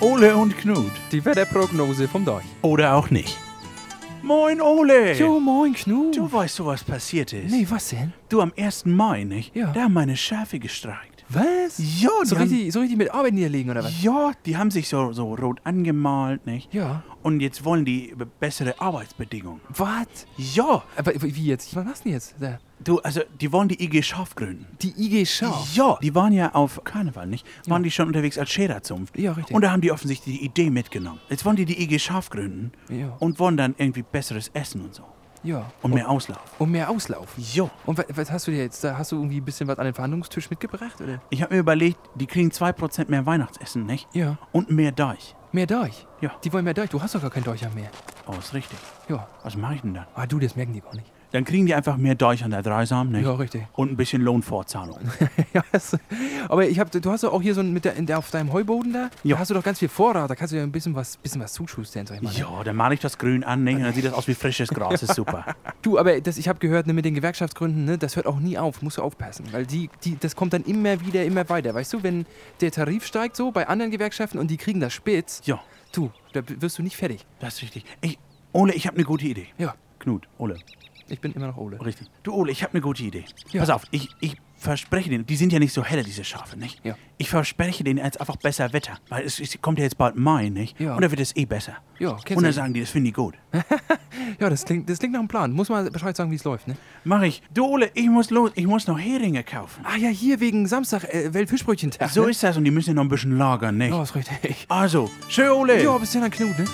Ole und Knut. Die Wetterprognose vom Deich. Oder auch nicht. Moin, Ole. Jo, moin, Knut. Du weißt du, was passiert ist? Nee, was denn? Du, am 1. Mai, nicht? Ja. Da haben meine Schafe gestreikt. Was? Ja, die So haben, richtig, so richtig mit Arbeit niederlegen, oder was? ja, die haben sich so, so rot angemalt, nicht? Ja. Und jetzt wollen die be- bessere Arbeitsbedingungen. Was? Ja, Aber wie jetzt? Was machst du denn jetzt? Da. du, also, die wollen die IG Schaf gründen. Die IG Scharf. Ja, die waren ja auf Karneval, nicht? Waren die schon unterwegs als Schererzunft? Ja, richtig. Und da haben die offensichtlich die Idee mitgenommen. Jetzt wollen die die IG Schaf gründen Ja. und wollen dann irgendwie besseres Essen und so. Ja. Und mehr Auslauf. Und mehr Auslauf. Jo. Und was, was hast du dir jetzt? Da hast du irgendwie ein bisschen was an den Verhandlungstisch mitgebracht, oder? Ich habe mir überlegt, die kriegen 2% mehr Weihnachtsessen, nicht? Ja. Und mehr Deich. Mehr Deich. Ja. Die wollen mehr Deich. Du hast doch gar kein Deicher mehr. Oh, ist richtig. Ja. Was mache ich denn dann? Ah, du, das merken die gar nicht. Dann kriegen die einfach mehr Deich an der Dreisam, nicht? Ja, richtig. Und ein bisschen Lohnfortzahlung. ja, das, aber ich hab, du hast doch auch hier so ein, mit der, in der, auf deinem Heuboden da, Ja. da hast du doch ganz viel Vorrat, da kannst du ja ein bisschen was, bisschen was zuschustern, sag ich mal. Ne? ja, dann male ich das grün an, nicht? Und dann sieht das aus wie frisches Gras. Ist super. Du, aber das, ich habe gehört, ne, mit den Gewerkschaftsgründen, ne, das hört auch nie auf, musst du aufpassen. Weil die, die, das kommt dann immer wieder, immer weiter. Weißt du, wenn der Tarif steigt so bei anderen Gewerkschaften und die kriegen das spitz, Ja, du, da wirst du nicht fertig. das ist richtig. Ich, Ole, ich habe eine gute Idee. Ja, Knut, Ole, ich bin immer noch Ole. richtig. Du, Ole, ich habe eine gute Idee. Ja. Pass auf, ich, ich verspreche denen, die sind ja nicht so helle, diese Schafe, nicht? Ja. Ich verspreche denen jetzt einfach besser Wetter. Weil es, es kommt ja jetzt bald Mai, nicht? Ja. Und da wird es eh besser. Ja, Und dann sagen die, das finden die gut. Ja, das klingt, das klingt nach einem Plan. Muss mal Bescheid sagen, wie es läuft, ne? Mach ich. Du, Ole, ich muss los. Ich muss noch Heringe kaufen. Ah ja, hier wegen Samstag, äh, Weltfischbrötchentag. So ne? ist das und die müssen ja noch ein bisschen lagern, nicht? Ja, ist richtig. Also, schön, Ole. Ja, bis dann, Knut, ne?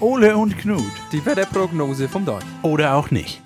Ole und Knut. Die Wetterprognose vom Deich. Oder auch nicht.